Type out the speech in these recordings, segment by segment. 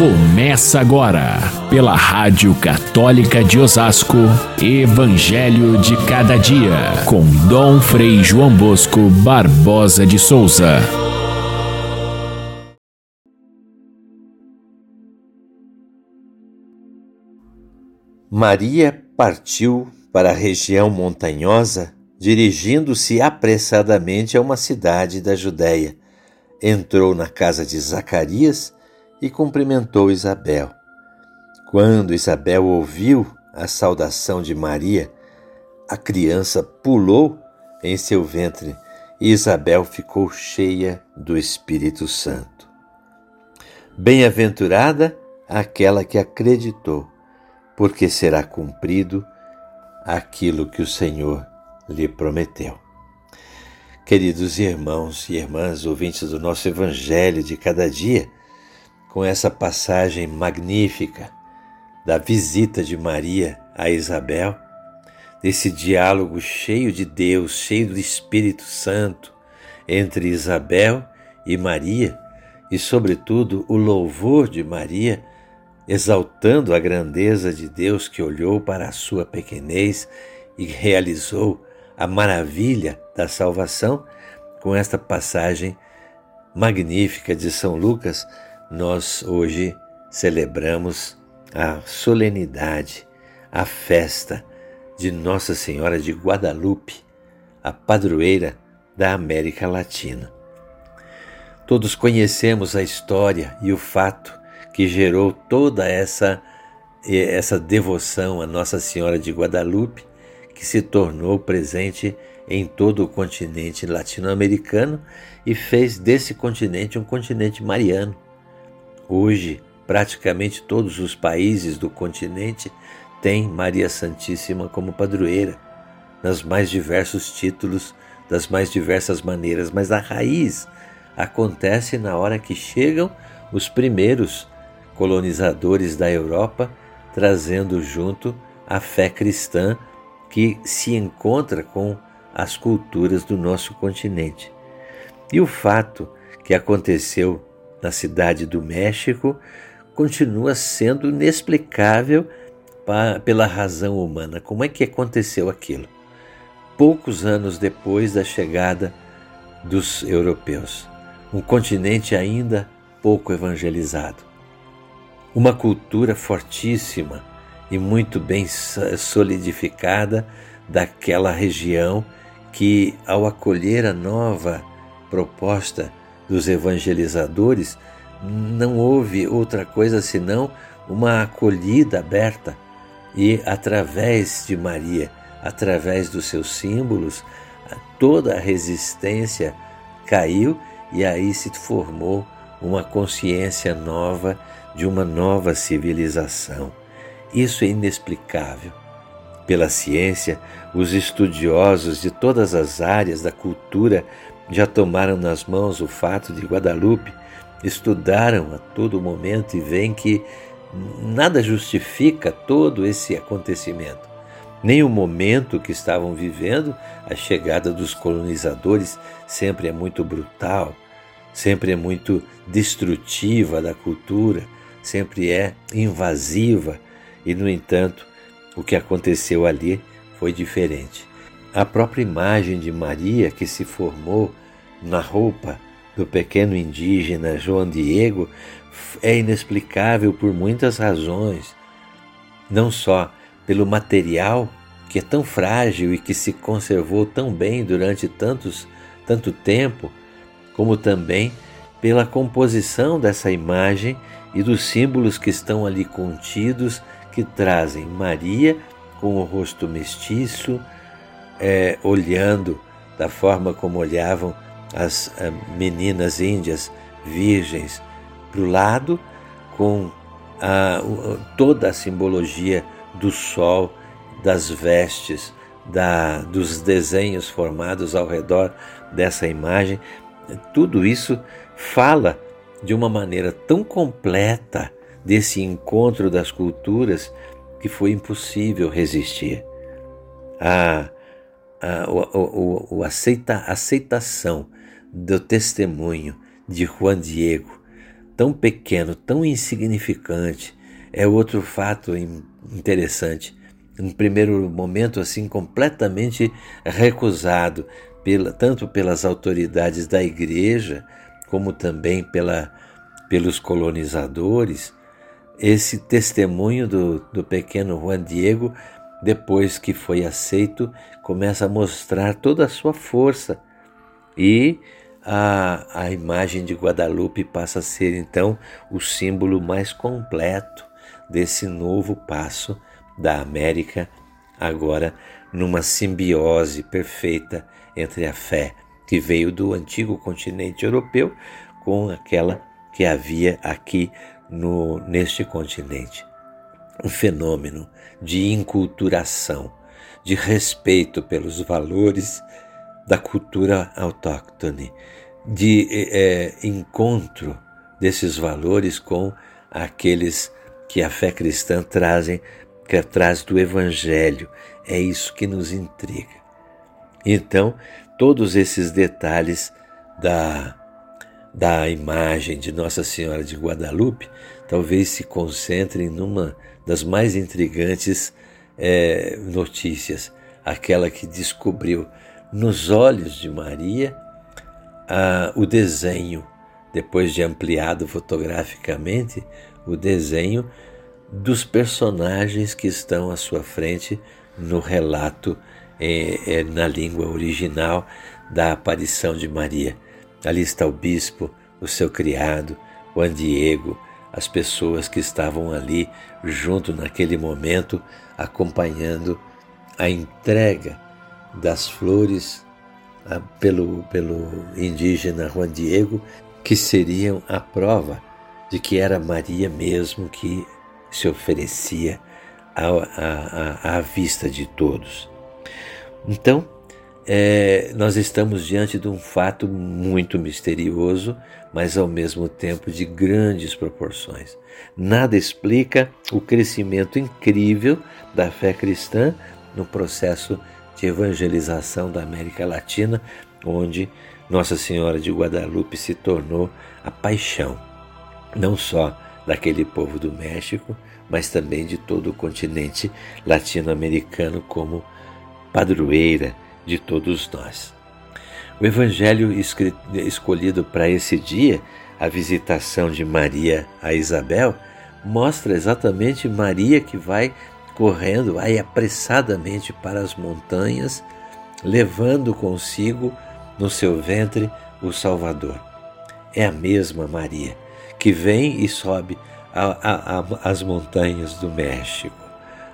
Começa agora, pela Rádio Católica de Osasco, Evangelho de Cada Dia, com Dom Frei João Bosco Barbosa de Souza. Maria partiu para a região montanhosa, dirigindo-se apressadamente a uma cidade da Judéia. Entrou na casa de Zacarias e cumprimentou Isabel. Quando Isabel ouviu a saudação de Maria, a criança pulou em seu ventre e Isabel ficou cheia do Espírito Santo. Bem-aventurada aquela que acreditou, porque será cumprido aquilo que o Senhor lhe prometeu. Queridos irmãos e irmãs, ouvintes do nosso Evangelho de cada dia, com essa passagem magnífica da visita de Maria a Isabel, desse diálogo cheio de Deus, cheio do Espírito Santo entre Isabel e Maria, e, sobretudo, o louvor de Maria, exaltando a grandeza de Deus que olhou para a sua pequenez e realizou a maravilha da salvação, com esta passagem magnífica de São Lucas, nós hoje celebramos a solenidade, a festa de Nossa Senhora de Guadalupe, a padroeira da América Latina. Todos conhecemos a história e o fato que gerou toda essa essa devoção a Nossa Senhora de Guadalupe, que se tornou presente em todo o continente latino-americano e fez desse continente um continente mariano. Hoje, praticamente todos os países do continente têm Maria Santíssima como padroeira, nos mais diversos títulos, das mais diversas maneiras, mas a raiz acontece na hora que chegam os primeiros colonizadores da Europa, trazendo junto a fé cristã que se encontra com as culturas do nosso continente. E o fato que aconteceu na cidade do México continua sendo inexplicável pela razão humana. Como é que aconteceu aquilo? Poucos anos depois da chegada dos europeus, um continente ainda pouco evangelizado, uma cultura fortíssima e muito bem solidificada daquela região que, ao acolher a nova proposta dos evangelizadores, não houve outra coisa senão uma acolhida aberta e através de Maria, através dos seus símbolos, toda a resistência caiu e aí se formou uma consciência nova de uma nova civilização. Isso é inexplicável. Pela ciência, os estudiosos de todas as áreas da cultura já tomaram nas mãos o fato de Guadalupe, estudaram a todo momento e veem que nada justifica todo esse acontecimento. Nem o momento que estavam vivendo, a chegada dos colonizadores sempre é muito brutal, sempre é muito destrutiva da cultura, sempre é invasiva, e no entanto, o que aconteceu ali foi diferente. A própria imagem de Maria que se formou na roupa do pequeno indígena João Diego é inexplicável por muitas razões. Não só pelo material, que é tão frágil e que se conservou tão bem durante tantos, tanto tempo, como também pela composição dessa imagem e dos símbolos que estão ali contidos, que trazem Maria com o rosto mestiço, é, olhando da forma como olhavam as uh, meninas índias virgens para o lado, com a, toda a simbologia do sol, das vestes, da, dos desenhos formados ao redor dessa imagem, tudo isso fala de uma maneira tão completa desse encontro das culturas que foi impossível resistir. A, a, o aceita, aceitação do testemunho de Juan Diego tão pequeno, tão insignificante. É outro fato interessante. No primeiro momento, assim, completamente recusado, pela, tanto pelas autoridades da igreja, como também pela, pelos colonizadores, esse testemunho do, do pequeno Juan Diego, depois que foi aceito, começa a mostrar toda a sua força. E a, a imagem de Guadalupe passa a ser então o símbolo mais completo desse novo passo da América, agora numa simbiose perfeita entre a fé que veio do antigo continente europeu com aquela que havia aqui no, neste continente. Um fenômeno de inculturação, de respeito pelos valores da cultura autóctone, de é, encontro desses valores com aqueles que a fé cristã trazem, que traz do Evangelho. É isso que nos intriga. Então, todos esses detalhes da da imagem de Nossa Senhora de Guadalupe talvez se concentrem numa das mais intrigantes é, notícias, aquela que descobriu nos olhos de Maria a, o desenho, depois de ampliado fotograficamente, o desenho dos personagens que estão à sua frente no relato é, é, na língua original da aparição de Maria. Ali está o bispo, o seu criado, o Diego, as pessoas que estavam ali junto naquele momento, acompanhando a entrega das flores ah, pelo, pelo indígena Juan Diego, que seriam a prova de que era Maria mesmo que se oferecia à, à, à vista de todos. Então, é, nós estamos diante de um fato muito misterioso, mas ao mesmo tempo de grandes proporções. Nada explica o crescimento incrível da fé cristã no processo de evangelização da América Latina, onde Nossa Senhora de Guadalupe se tornou a paixão, não só daquele povo do México, mas também de todo o continente latino-americano como padroeira de todos nós. O evangelho escolhido para esse dia, a visitação de Maria a Isabel, mostra exatamente Maria que vai correndo, vai apressadamente para as montanhas, levando consigo no seu ventre o Salvador. É a mesma Maria que vem e sobe as montanhas do México,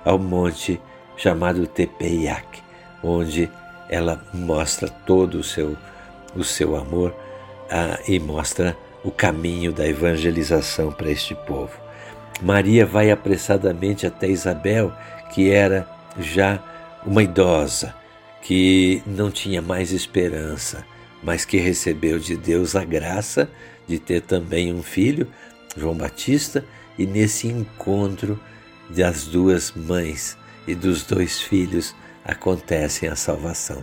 ao monte chamado Tepeyac, onde ela mostra todo o seu, o seu amor ah, e mostra o caminho da evangelização para este povo. Maria vai apressadamente até Isabel, que era já uma idosa, que não tinha mais esperança, mas que recebeu de Deus a graça de ter também um filho, João Batista, e nesse encontro das duas mães e dos dois filhos, acontece a salvação.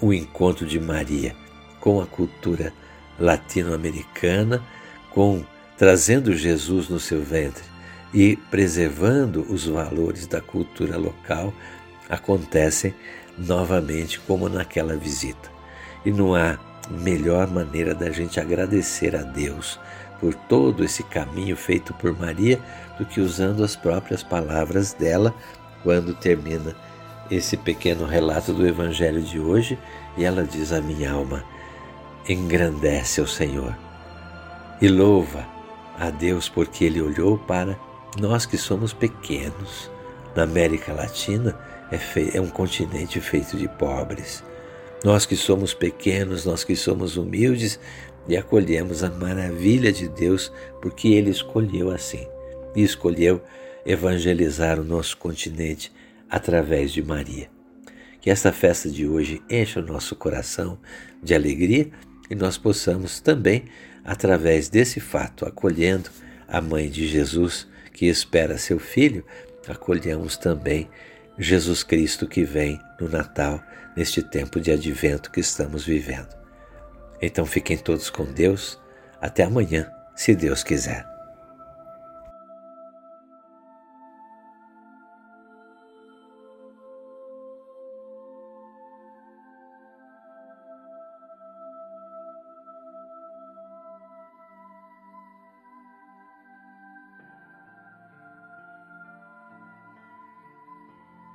O encontro de Maria com a cultura latino-americana, com trazendo Jesus no seu ventre e preservando os valores da cultura local, acontecem novamente como naquela visita. E não há melhor maneira da gente agradecer a Deus por todo esse caminho feito por Maria do que usando as próprias palavras dela quando termina esse pequeno relato do Evangelho de hoje e ela diz: A minha alma engrandece o Senhor e louva a Deus porque Ele olhou para nós que somos pequenos. Na América Latina é, é um continente feito de pobres. Nós que somos pequenos, nós que somos humildes e acolhemos a maravilha de Deus porque Ele escolheu assim e escolheu evangelizar o nosso continente através de Maria. Que esta festa de hoje encha o nosso coração de alegria e nós possamos também, através desse fato, acolhendo a mãe de Jesus que espera seu filho, acolhemos também Jesus Cristo que vem no Natal, neste tempo de advento que estamos vivendo. Então fiquem todos com Deus. Até amanhã, se Deus quiser.